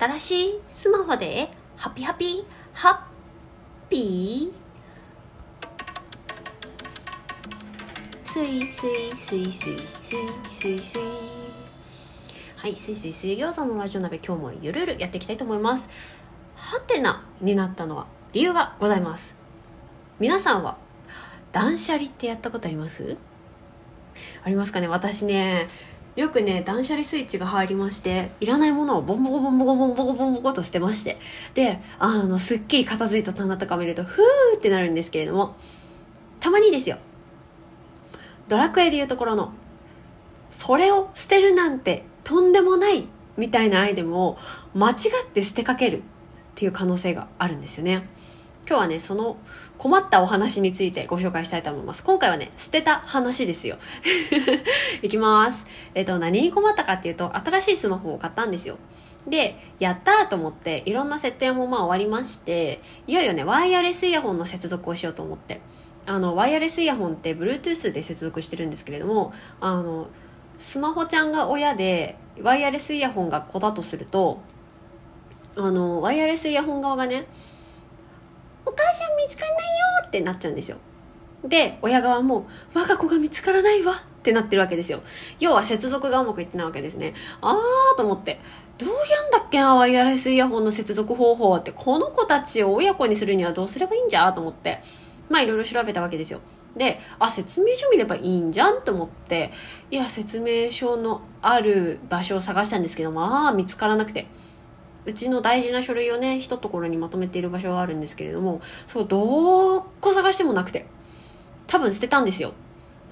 新しいスマホでハピハピハッピー。スイスイスイスイスイスイスイはいスイスイ水餃子のラジオ鍋今日もゆるゆるやっていきたいと思います。ハテナになったのは理由がございます。皆さんは断捨離ってやったことあります？ありますかね？私ねよくね断捨離スイッチが入りましていらないものをボンボコボンボコボンボコボンボコと捨てまして。であのすっきり片付いた棚とか見るとふーってなるんですけれどもたまにですよ。ドラクエでいうところのそれを捨てるなんてとんでもないみたいなアイテムを間違って捨てかけるっていう可能性があるんですよね。今日はね、その困ったお話についてご紹介したいと思います。今回はね、捨てた話ですよ。いきます。えっと、何に困ったかっていうと、新しいスマホを買ったんですよ。で、やったーと思って、いろんな設定もまあ終わりまして、いよいよね、ワイヤレスイヤホンの接続をしようと思って。あの、ワイヤレスイヤホンって Bluetooth で接続してるんですけれども、あの、スマホちゃんが親で、ワイヤレスイヤホンが子だとすると、あの、ワイヤレスイヤホン側がね、お母さん見つかんないよってなっちゃうんですよ。で、親側も、我が子が見つからないわってなってるわけですよ。要は接続がうまくいってないわけですね。あーと思って、どうやんだっけ、ワイヤレスイヤホンの接続方法って、この子たちを親子にするにはどうすればいいんじゃと思って、まあいろいろ調べたわけですよ。で、あ、説明書見ればいいんじゃんと思って、いや、説明書のある場所を探したんですけど、まあ見つからなくて。うちの大事な書類をね一ところにまとめている場所があるんですけれどもそうどこ探してもなくて多分捨てたんですよ。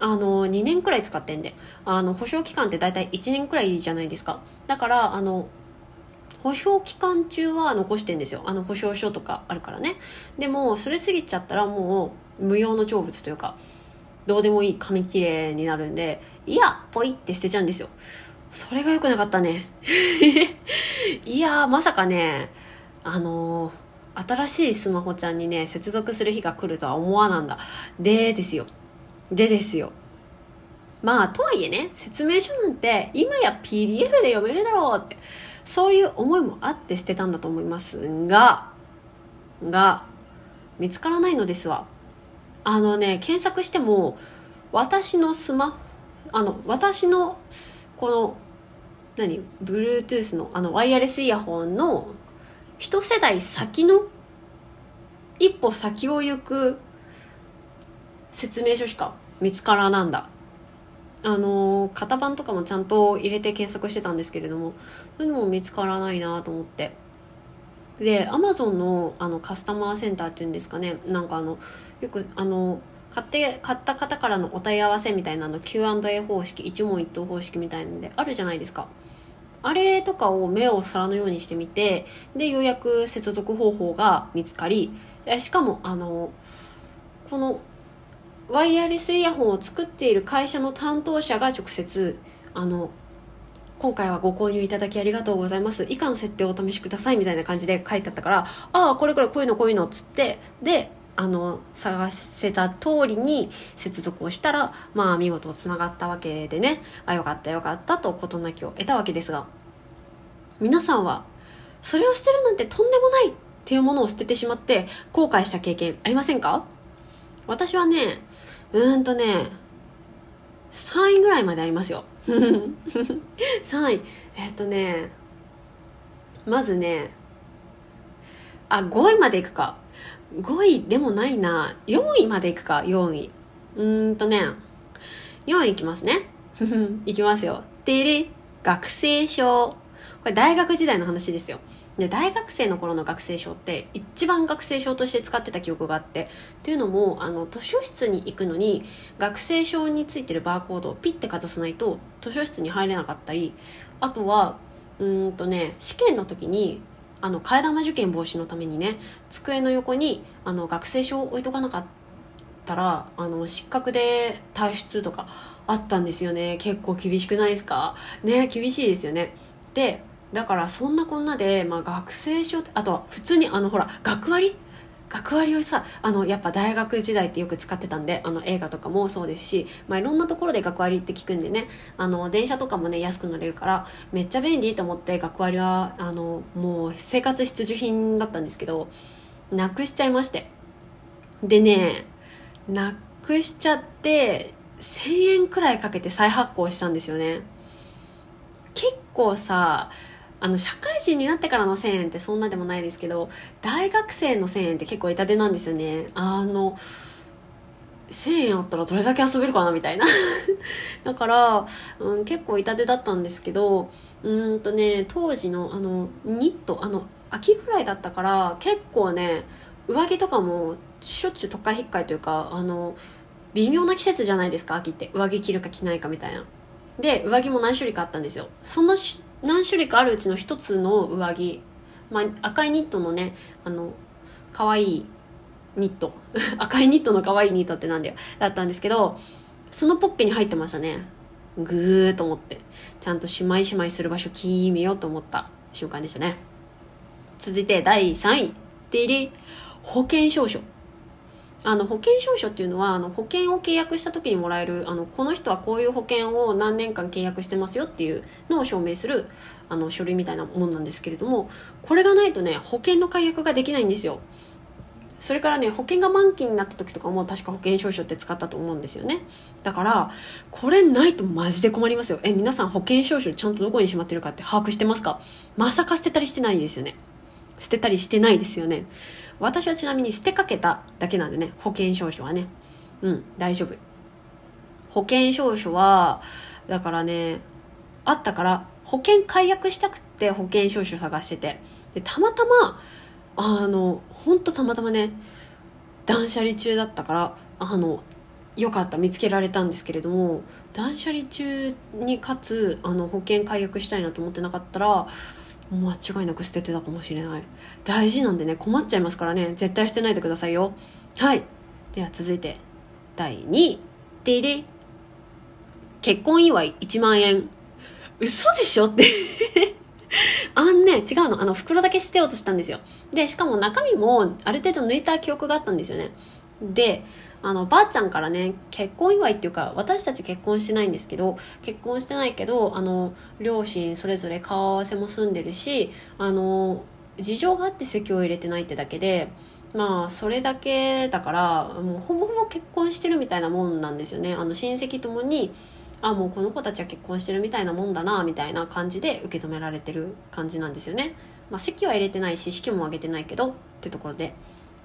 あの2年くらい使ってんで。あの保証期間って大体1年くらいじゃないですか。だからあの保証期間中は残してんですよ。あの保証書とかあるからね。でもそれ過ぎちゃったらもう無用の長物というかどうでもいい紙切れになるんでいやポイって捨てちゃうんですよ。それが良くなかったね。いや、まさかね、あのー、新しいスマホちゃんにね、接続する日が来るとは思わなんだ。でですよ。でですよ。まあ、とはいえね、説明書なんて今や PDF で読めるだろうって、そういう思いもあって捨てたんだと思いますが、が、見つからないのですわ。あのね、検索しても、私のスマホ、あの、私のこの何？Bluetooth のあのワイヤレスイヤホンの一世代先の一歩先を行く説明書しか見つからなんだ。あの型番とかもちゃんと入れて検索してたんですけれどもそういうのも見つからないなと思って。でアマゾンのあのカスタマーセンターっていうんですかね。なんかあのよくあの買って買った方からのお問い合わせみたいなの Q&A 方式一問一答方式みたいなんであるじゃないですかあれとかを目を皿のようにしてみてでようやく接続方法が見つかりしかもあのこのワイヤレスイヤホンを作っている会社の担当者が直接あの今回はご購入いただきありがとうございます。以下の設定をお試しくださいみたいな感じで書いてあったから、ああ、これこれこういうのこういうのっつって、で、あの探せた通りに接続をしたらまあ見事つながったわけでね。あよかったよかったと事なきを得たわけですが皆さんはそれを捨てるなんてとんでもないっていうものを捨ててしまって後悔した経験ありませんか？私はねうーんとね3位ぐらいまでありますよ。3位。えっとねまずねあ5位までいくか。5位でもないな。4位までいくか、4位。うーんとね、4位いきますね。いきますよ。てれ、学生証。これ大学時代の話ですよ。で、大学生の頃の学生証って一番学生証として使ってた記憶があって、っていうのも、あの、図書室に行くのに、学生証についてるバーコードをピッてかざさないと、図書室に入れなかったり、あとは、うんとね、試験の時に、あの替え玉受験防止のためにね机の横にあの学生証を置いとかなかったらあの失格で退出とかあったんですよね。結構厳しくないですか？ね厳しいですよね。でだからそんなこんなで、まあ、学生証あとは普通にあのほら学割学割をさあのやっぱ大学時代ってよく使ってたんであの映画とかもそうですし、まあ、いろんなところで学割って聞くんでねあの電車とかもね安く乗れるからめっちゃ便利と思って学割はあのもう生活必需品だったんですけどなくしちゃいまして。でねなくしちゃって1000円くらいかけて再発行したんですよね。結構さあの社会人になってからの1000円ってそんなでもないですけど大学生の1000円って結構痛手なんですよね。あの1000円あったらどれだけ遊べるかなみたいな。だから、うん、結構痛手だったんですけどうんとね当時のあのニットあの秋ぐらいだったから結構ね上着とかもしょっちゅうとかひっかいというかあの微妙な季節じゃないですか秋って。上着着るか着ないかみたいな。で上着も何種類かあったんですよ。その何種類かあるうちの一つの上着、まあ、赤いニットのねあの可愛いニット。赤いニットの可愛いニットってなんだよ。だったんですけどそのポッケに入ってましたね。ぐーと思って。ちゃんとしまいしまいする場所決めようと思った瞬間でしたね。続いて第3位。でり保険証書。あの保険証書っていうのはあの保険を契約した時にもらえるあのこの人はこういう保険を何年間契約してますよっていうのを証明するあの書類みたいなもんなんですけれどもこれがないとね保険の解約ができないんですよ。それからね保険が満期になった時とかも確か保険証書って使ったと思うんですよね。だからこれないとマジで困りますよ。え皆さん保険証書ちゃんとどこにしまってるかって把握してますか？まさか捨てたりしてないですよね。捨てたりしてないですよね。私はちなみに捨てかけただけなんでね。保険証書はね。うん大丈夫。保険証書はだからねあったから保険解約したくって保険証書探してて。でたまたまあの本当たまたまね断捨離中だったからあのよかった見つけられたんですけれども断捨離中にかつあの保険解約したいなと思ってなかったら間違いなく捨ててたかもしれない。大事なんでね困っちゃいますからね。絶対捨てないでくださいよ。はい。では続いて第2位。でで結婚祝い1万円。嘘でしょ？って。あんね、違うの。あの、袋だけ捨てようとしたんですよ。で、しかも中身もある程度抜いた記憶があったんですよね。で、あのばあちゃんからね結婚祝いっていうか私たち結婚してないんですけど結婚してないけどあの両親それぞれ顔合わせも済んでるしあの事情があって籍を入れてないってだけでまあそれだけだからもうほぼほぼ結婚してるみたいなもんなんですよね。あの親戚ともにあもうこの子たちは結婚してるみたいなもんだなみたいな感じで受け止められてる感じなんですよね。まあ籍は入れてないし式も挙げてないけどってところで。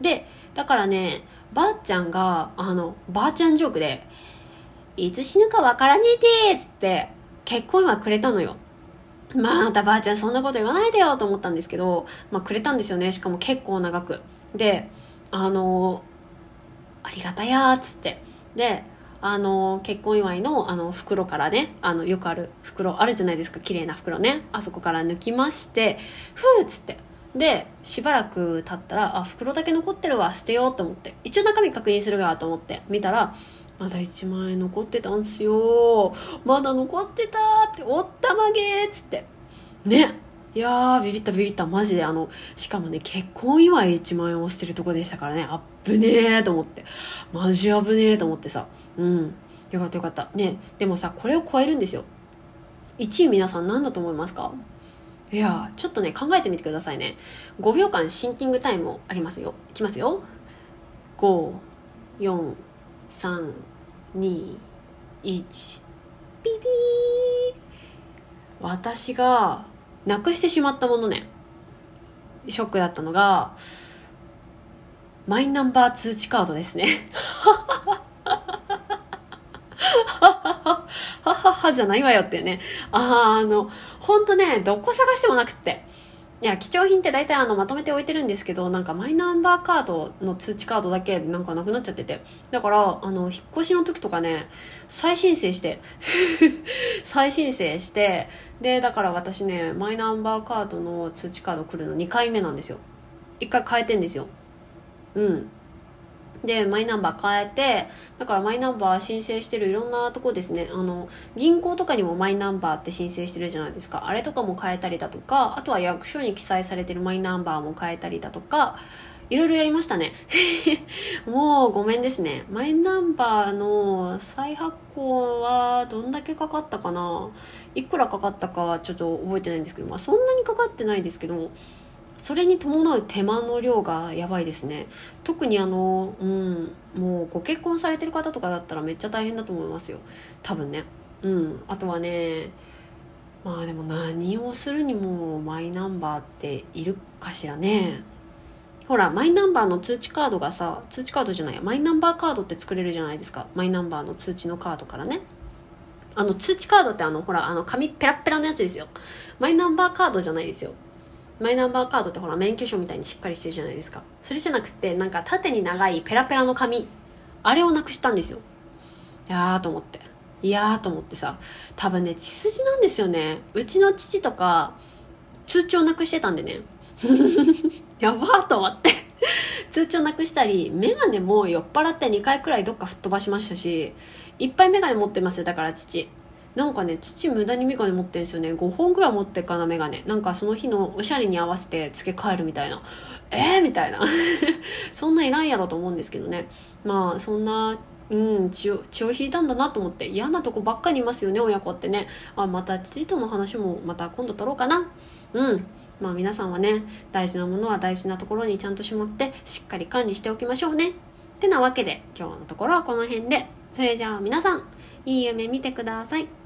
でだからねばあちゃんがあのばあちゃんジョークで「いつ死ぬかわからねえて」っつって結婚はくれたのよ。またばあちゃんそんなこと言わないでよと思ったんですけど、まあ、くれたんですよね。しかも結構長く。であのありがたやっつって。であの結婚祝いのあの袋からねあのよくある袋あるじゃないですか。綺麗な袋ね。あそこから抜きましてふーっつって。でしばらく経ったらあ袋だけ残ってるわ捨てようと思って一応中身確認するがと思って見たらまだ1万円残ってたんすよまだ残ってたっておったまげっつってねいやービビったビビったマジであのしかもね結婚祝い1万円を捨てるとこでしたからねあっぶねえと思ってマジあぶねえと思ってさうんよかったよかった。ねでもさこれを超えるんですよ。1位皆さん何だと思いますか？いやちょっとね考えてみてくださいね。5秒間シンキングタイムをあげますよ。いきますよ。54321ピピー。私がなくしてしまったものね。ショックだったのがマイナンバー通知カードですね。はははじゃないわよっていうね。ああの、ほんとね、どこ探してもなくって。いや、貴重品って大体あの、まとめて置いてるんですけど、なんかマイナンバーカードの通知カードだけなんかなくなっちゃってて。だから、あの、引っ越しの時とかね、再申請して、再申請して、で、だから私ね、マイナンバーカードの通知カード来るの2回目なんですよ。1回変えてんですよ。うん。でマイナンバー変えてだからマイナンバー申請してるいろんなとこですね。あの銀行とかにもマイナンバーって申請してるじゃないですか。あれとかも変えたりだとかあとは役所に記載されてるマイナンバーも変えたりだとかいろいろやりましたね。もうごめんですね。マイナンバーの再発行はどんだけかかったかな。いくらかかったかはちょっと覚えてないんですけど、まあ、そんなにかかってないですけどそれに伴う手間の量がやばいですね。特にあのうんもうご結婚されてる方とかだったらめっちゃ大変だと思いますよ。多分ね。うん。あとはねまあでも何をするにもマイナンバーっているかしらね。ほらマイナンバーの通知カードがさ通知カードじゃないマイナンバーカードって作れるじゃないですか。マイナンバーの通知のカードからね。あの通知カードってあのほらあの紙ペラペラのやつですよ。マイナンバーカードじゃないですよ。マイナンバーカードってほら免許証みたいにしっかりしてるじゃないですか。それじゃなくてなんか縦に長いペラペラの紙。あれをなくしたんですよ。いやーと思って。いやーと思ってさ。多分ね血筋なんですよね。うちの父とか通帳なくしてたんでね。やばーと思って。通帳なくしたりメガネも酔っ払って2回くらいどっか吹っ飛ばしましたしいっぱいメガネ持ってますよだから父。なんかね父無駄にメガネ持ってんですよね。5本ぐらい持ってっかなメガネ。なんかその日のおしゃれに合わせて付け替えるみたいな。えー、みたいな。そんないらんやろと思うんですけどね。まあそんなうん血を血を引いたんだなと思って。嫌なとこばっかりいますよね親子ってね。あまた父との話もまた今度取ろうかな。うん。まあ皆さんはね大事なものは大事なところにちゃんとしまってしっかり管理しておきましょうね。ってなわけで今日のところはこの辺で。それじゃあ皆さんいい夢見てください。